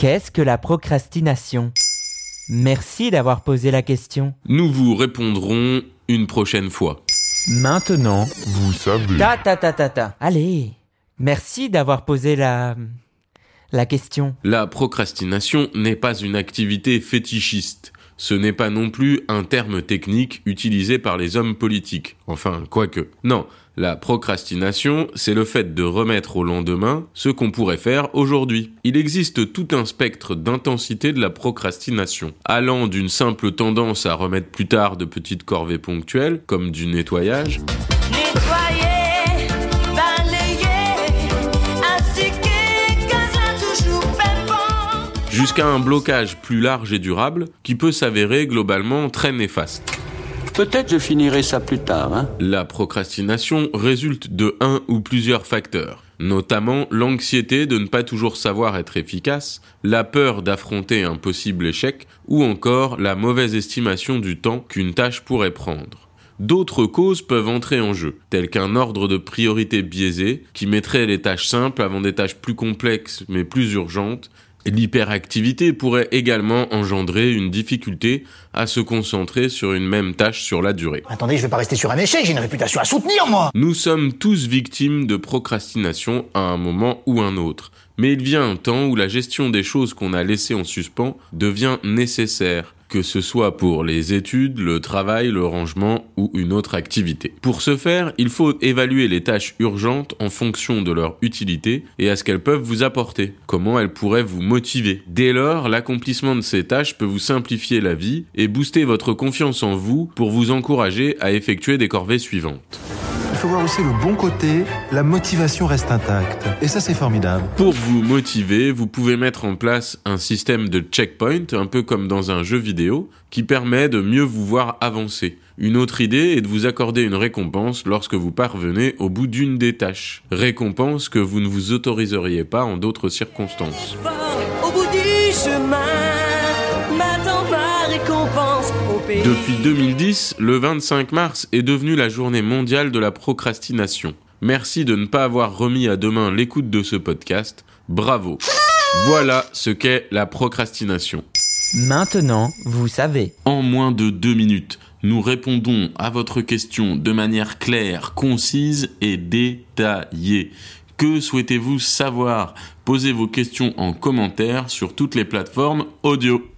Qu'est-ce que la procrastination? Merci d'avoir posé la question. Nous vous répondrons une prochaine fois. Maintenant, Vous savez. ta ta ta ta ta. Allez, merci d'avoir posé la la question. La procrastination n'est pas une activité fétichiste. Ce n'est pas non plus un terme technique utilisé par les hommes politiques. Enfin, quoique. Non, la procrastination, c'est le fait de remettre au lendemain ce qu'on pourrait faire aujourd'hui. Il existe tout un spectre d'intensité de la procrastination, allant d'une simple tendance à remettre plus tard de petites corvées ponctuelles, comme du nettoyage, jusqu'à un blocage plus large et durable qui peut s'avérer globalement très néfaste. Peut-être je finirai ça plus tard, hein. La procrastination résulte de un ou plusieurs facteurs, notamment l'anxiété de ne pas toujours savoir être efficace, la peur d'affronter un possible échec, ou encore la mauvaise estimation du temps qu'une tâche pourrait prendre. D'autres causes peuvent entrer en jeu, telles qu'un ordre de priorité biaisé qui mettrait les tâches simples avant des tâches plus complexes mais plus urgentes, L'hyperactivité pourrait également engendrer une difficulté à se concentrer sur une même tâche sur la durée. Attendez, je vais pas rester sur un échec, j'ai une réputation à soutenir, moi. Nous sommes tous victimes de procrastination à un moment ou un autre, mais il vient un temps où la gestion des choses qu'on a laissées en suspens devient nécessaire, que ce soit pour les études, le travail, le rangement ou une autre activité. Pour ce faire, il faut évaluer les tâches urgentes en fonction de leur utilité et à ce qu'elles peuvent vous apporter, comment elles pourraient vous motiver. Dès lors, l'accomplissement de ces tâches peut vous simplifier la vie et booster votre confiance en vous pour vous encourager à effectuer des corvées suivantes. Il faut voir aussi le bon côté, la motivation reste intacte. Et ça, c'est formidable. Pour vous motiver, vous pouvez mettre en place un système de checkpoint, un peu comme dans un jeu vidéo, qui permet de mieux vous voir avancer. Une autre idée est de vous accorder une récompense lorsque vous parvenez au bout d'une des tâches. Récompense que vous ne vous autoriseriez pas en d'autres circonstances. Au bout du chemin, m'attend ma récompense au pays. Depuis 2010, le 25 mars est devenu la journée mondiale de la procrastination. Merci de ne pas avoir remis à demain l'écoute de ce podcast. Bravo. Voilà ce qu'est la procrastination. Maintenant, vous savez. En moins de deux minutes, nous répondons à votre question de manière claire, concise et détaillée. Que souhaitez-vous savoir? Posez vos questions en commentaire sur toutes les plateformes audio.